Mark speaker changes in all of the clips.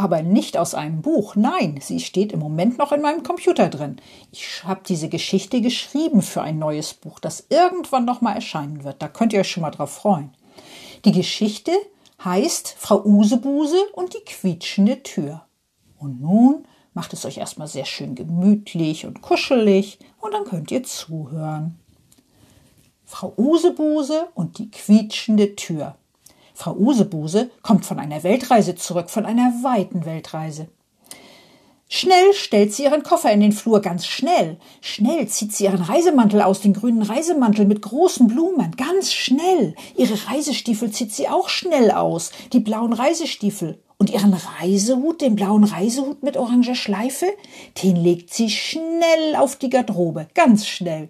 Speaker 1: aber nicht aus einem Buch. Nein, sie steht im Moment noch in meinem Computer drin. Ich habe diese Geschichte geschrieben für ein neues Buch, das irgendwann noch mal erscheinen wird. Da könnt ihr euch schon mal drauf freuen. Die Geschichte heißt Frau Usebuse und die quietschende Tür. Und nun macht es euch erstmal sehr schön gemütlich und kuschelig und dann könnt ihr zuhören. Frau Usebuse und die quietschende Tür. Frau Usebuse kommt von einer Weltreise zurück, von einer weiten Weltreise. Schnell stellt sie ihren Koffer in den Flur, ganz schnell. Schnell zieht sie ihren Reisemantel aus, den grünen Reisemantel mit großen Blumen, ganz schnell. Ihre Reisestiefel zieht sie auch schnell aus, die blauen Reisestiefel. Und ihren Reisehut, den blauen Reisehut mit oranger Schleife, den legt sie schnell auf die Garderobe, ganz schnell.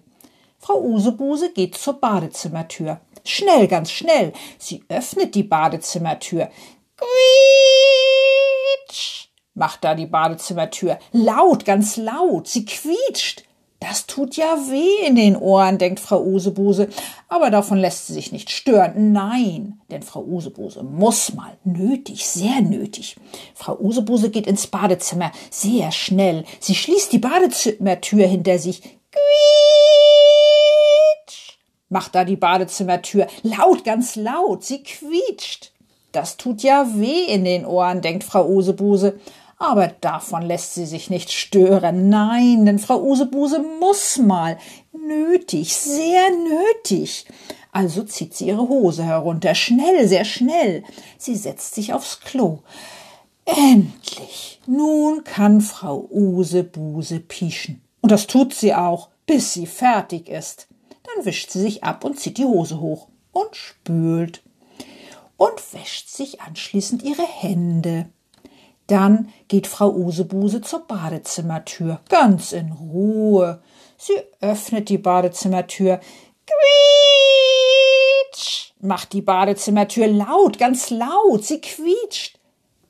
Speaker 1: Frau Usebuse geht zur Badezimmertür. Schnell, ganz schnell. Sie öffnet die Badezimmertür. Quietsch! macht da die Badezimmertür. Laut, ganz laut. Sie quietscht. Das tut ja weh in den Ohren, denkt Frau Usebuse. Aber davon lässt sie sich nicht stören. Nein, denn Frau Usebuse muss mal. Nötig, sehr nötig. Frau Usebuse geht ins Badezimmer. Sehr schnell. Sie schließt die Badezimmertür hinter sich. Quietsch! Macht da die Badezimmertür. Laut, ganz laut. Sie quietscht. Das tut ja weh in den Ohren, denkt Frau Usebuse. Aber davon lässt sie sich nicht stören. Nein, denn Frau Usebuse muss mal. Nötig, sehr nötig. Also zieht sie ihre Hose herunter. Schnell, sehr schnell. Sie setzt sich aufs Klo. Endlich. Nun kann Frau Usebuse pieschen. Und das tut sie auch, bis sie fertig ist. Dann wischt sie sich ab und zieht die Hose hoch und spült und wäscht sich anschließend ihre Hände. Dann geht Frau Usebuse zur Badezimmertür, ganz in Ruhe. Sie öffnet die Badezimmertür. Quietsch! macht die Badezimmertür laut, ganz laut. Sie quietscht.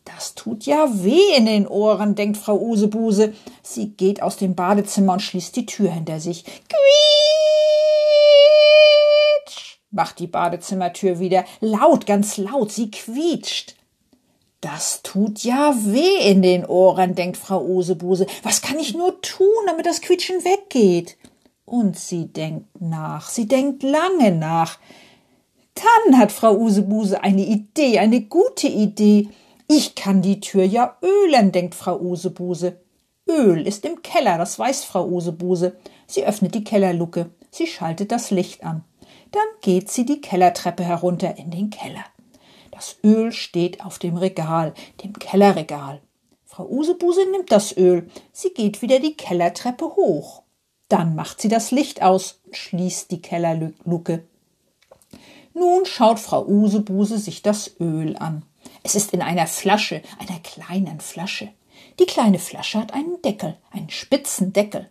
Speaker 1: Das tut ja weh in den Ohren, denkt Frau Usebuse. Sie geht aus dem Badezimmer und schließt die Tür hinter sich. Quietsch! Macht die Badezimmertür wieder. Laut, ganz laut, sie quietscht. Das tut ja weh in den Ohren, denkt Frau Usebuse. Was kann ich nur tun, damit das Quietschen weggeht? Und sie denkt nach, sie denkt lange nach. Dann hat Frau Usebuse eine Idee, eine gute Idee. Ich kann die Tür ja ölen, denkt Frau Usebuse. Öl ist im Keller, das weiß Frau Usebuse. Sie öffnet die Kellerluke. Sie schaltet das Licht an. Dann geht sie die Kellertreppe herunter in den Keller. Das Öl steht auf dem Regal, dem Kellerregal. Frau Usebuse nimmt das Öl. Sie geht wieder die Kellertreppe hoch. Dann macht sie das Licht aus und schließt die Kellerluke. Nun schaut Frau Usebuse sich das Öl an. Es ist in einer Flasche, einer kleinen Flasche. Die kleine Flasche hat einen Deckel, einen spitzen Deckel.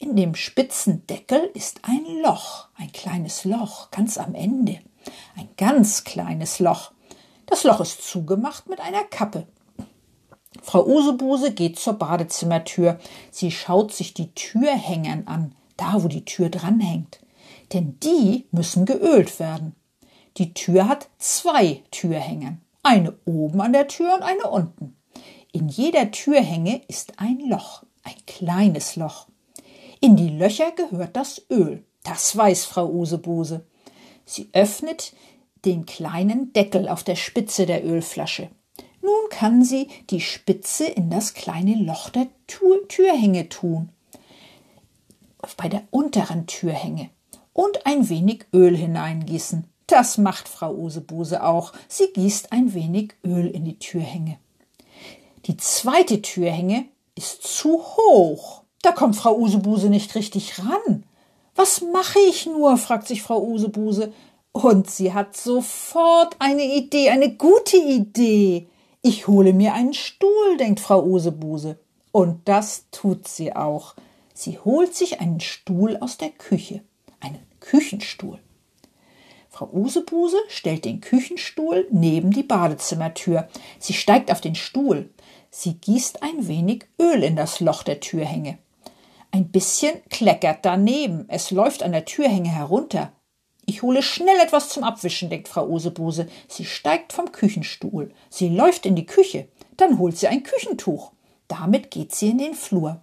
Speaker 1: In dem spitzen Deckel ist ein Loch, ein kleines Loch, ganz am Ende. Ein ganz kleines Loch. Das Loch ist zugemacht mit einer Kappe. Frau Usebuse geht zur Badezimmertür. Sie schaut sich die Türhängern an, da wo die Tür dranhängt. Denn die müssen geölt werden. Die Tür hat zwei Türhänger. Eine oben an der Tür und eine unten. In jeder Türhänge ist ein Loch, ein kleines Loch. In die Löcher gehört das Öl. Das weiß Frau Usebuse. Sie öffnet den kleinen Deckel auf der Spitze der Ölflasche. Nun kann sie die Spitze in das kleine Loch der Tür Türhänge tun. Bei der unteren Türhänge. Und ein wenig Öl hineingießen. Das macht Frau Usebuse auch. Sie gießt ein wenig Öl in die Türhänge. Die zweite Türhänge ist zu hoch. Da kommt Frau Usebuse nicht richtig ran. Was mache ich nur? fragt sich Frau Usebuse. Und sie hat sofort eine Idee, eine gute Idee. Ich hole mir einen Stuhl, denkt Frau Usebuse. Und das tut sie auch. Sie holt sich einen Stuhl aus der Küche, einen Küchenstuhl. Frau Usebuse stellt den Küchenstuhl neben die Badezimmertür. Sie steigt auf den Stuhl. Sie gießt ein wenig Öl in das Loch der Türhänge. Ein bisschen kleckert daneben. Es läuft an der Türhänge herunter. Ich hole schnell etwas zum Abwischen, denkt Frau Usebuse. Sie steigt vom Küchenstuhl. Sie läuft in die Küche. Dann holt sie ein Küchentuch. Damit geht sie in den Flur.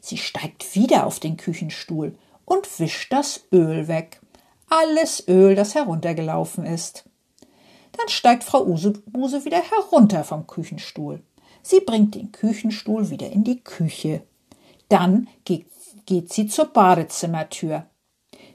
Speaker 1: Sie steigt wieder auf den Küchenstuhl und wischt das Öl weg. Alles Öl, das heruntergelaufen ist. Dann steigt Frau Usebuse wieder herunter vom Küchenstuhl. Sie bringt den Küchenstuhl wieder in die Küche. Dann geht, geht sie zur Badezimmertür.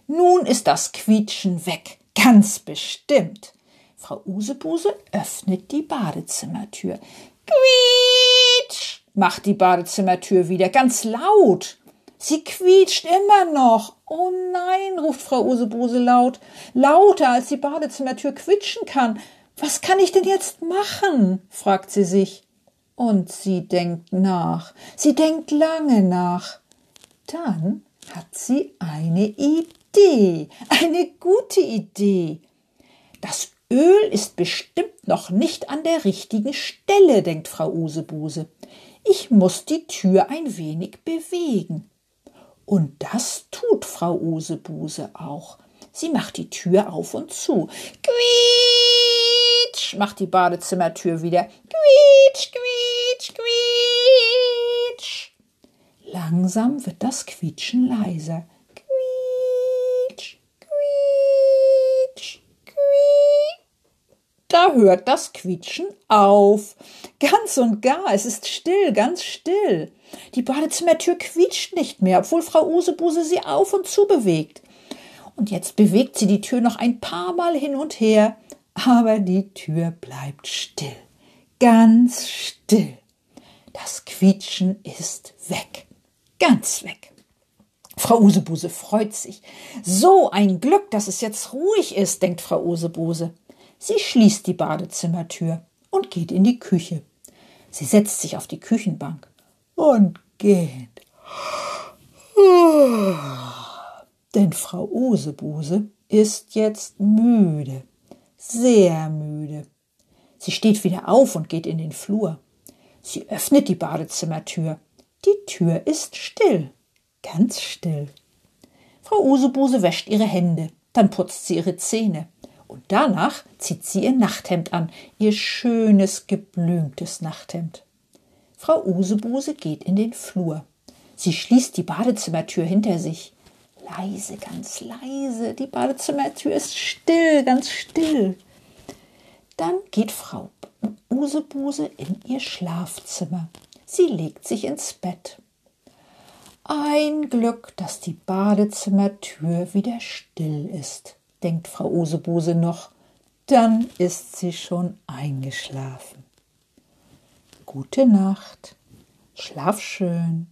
Speaker 1: Nun ist das Quietschen weg, ganz bestimmt. Frau Usebuse öffnet die Badezimmertür. Quietsch! macht die Badezimmertür wieder ganz laut. Sie quietscht immer noch. Oh nein, ruft Frau Usebuse laut, lauter als die Badezimmertür quietschen kann. Was kann ich denn jetzt machen? fragt sie sich. Und sie denkt nach. Sie denkt lange nach. Dann hat sie eine Idee, eine gute Idee. Das Öl ist bestimmt noch nicht an der richtigen Stelle, denkt Frau Usebuse. Ich muss die Tür ein wenig bewegen. Und das tut Frau Usebuse auch. Sie macht die Tür auf und zu. Quietsch, macht die Badezimmertür wieder. Quietsch, quietsch, quietsch. Langsam wird das Quietschen leiser. Da hört das Quietschen auf. Ganz und gar, es ist still, ganz still. Die Badezimmertür quietscht nicht mehr, obwohl Frau Usebuse sie auf und zu bewegt. Und jetzt bewegt sie die Tür noch ein paar Mal hin und her, aber die Tür bleibt still. Ganz still. Das Quietschen ist weg. Ganz weg. Frau Usebuse freut sich. So ein Glück, dass es jetzt ruhig ist, denkt Frau Usebuse. Sie schließt die Badezimmertür und geht in die Küche. Sie setzt sich auf die Küchenbank und geht. Denn Frau Usebuse ist jetzt müde, sehr müde. Sie steht wieder auf und geht in den Flur. Sie öffnet die Badezimmertür. Die Tür ist still, ganz still. Frau Usebuse wäscht ihre Hände, dann putzt sie ihre Zähne. Und danach zieht sie ihr Nachthemd an, ihr schönes, geblümtes Nachthemd. Frau Usebuse geht in den Flur. Sie schließt die Badezimmertür hinter sich. Leise, ganz leise. Die Badezimmertür ist still, ganz still. Dann geht Frau Usebuse in ihr Schlafzimmer. Sie legt sich ins Bett. Ein Glück, dass die Badezimmertür wieder still ist denkt Frau Usebuse noch, dann ist sie schon eingeschlafen. Gute Nacht, schlaf schön.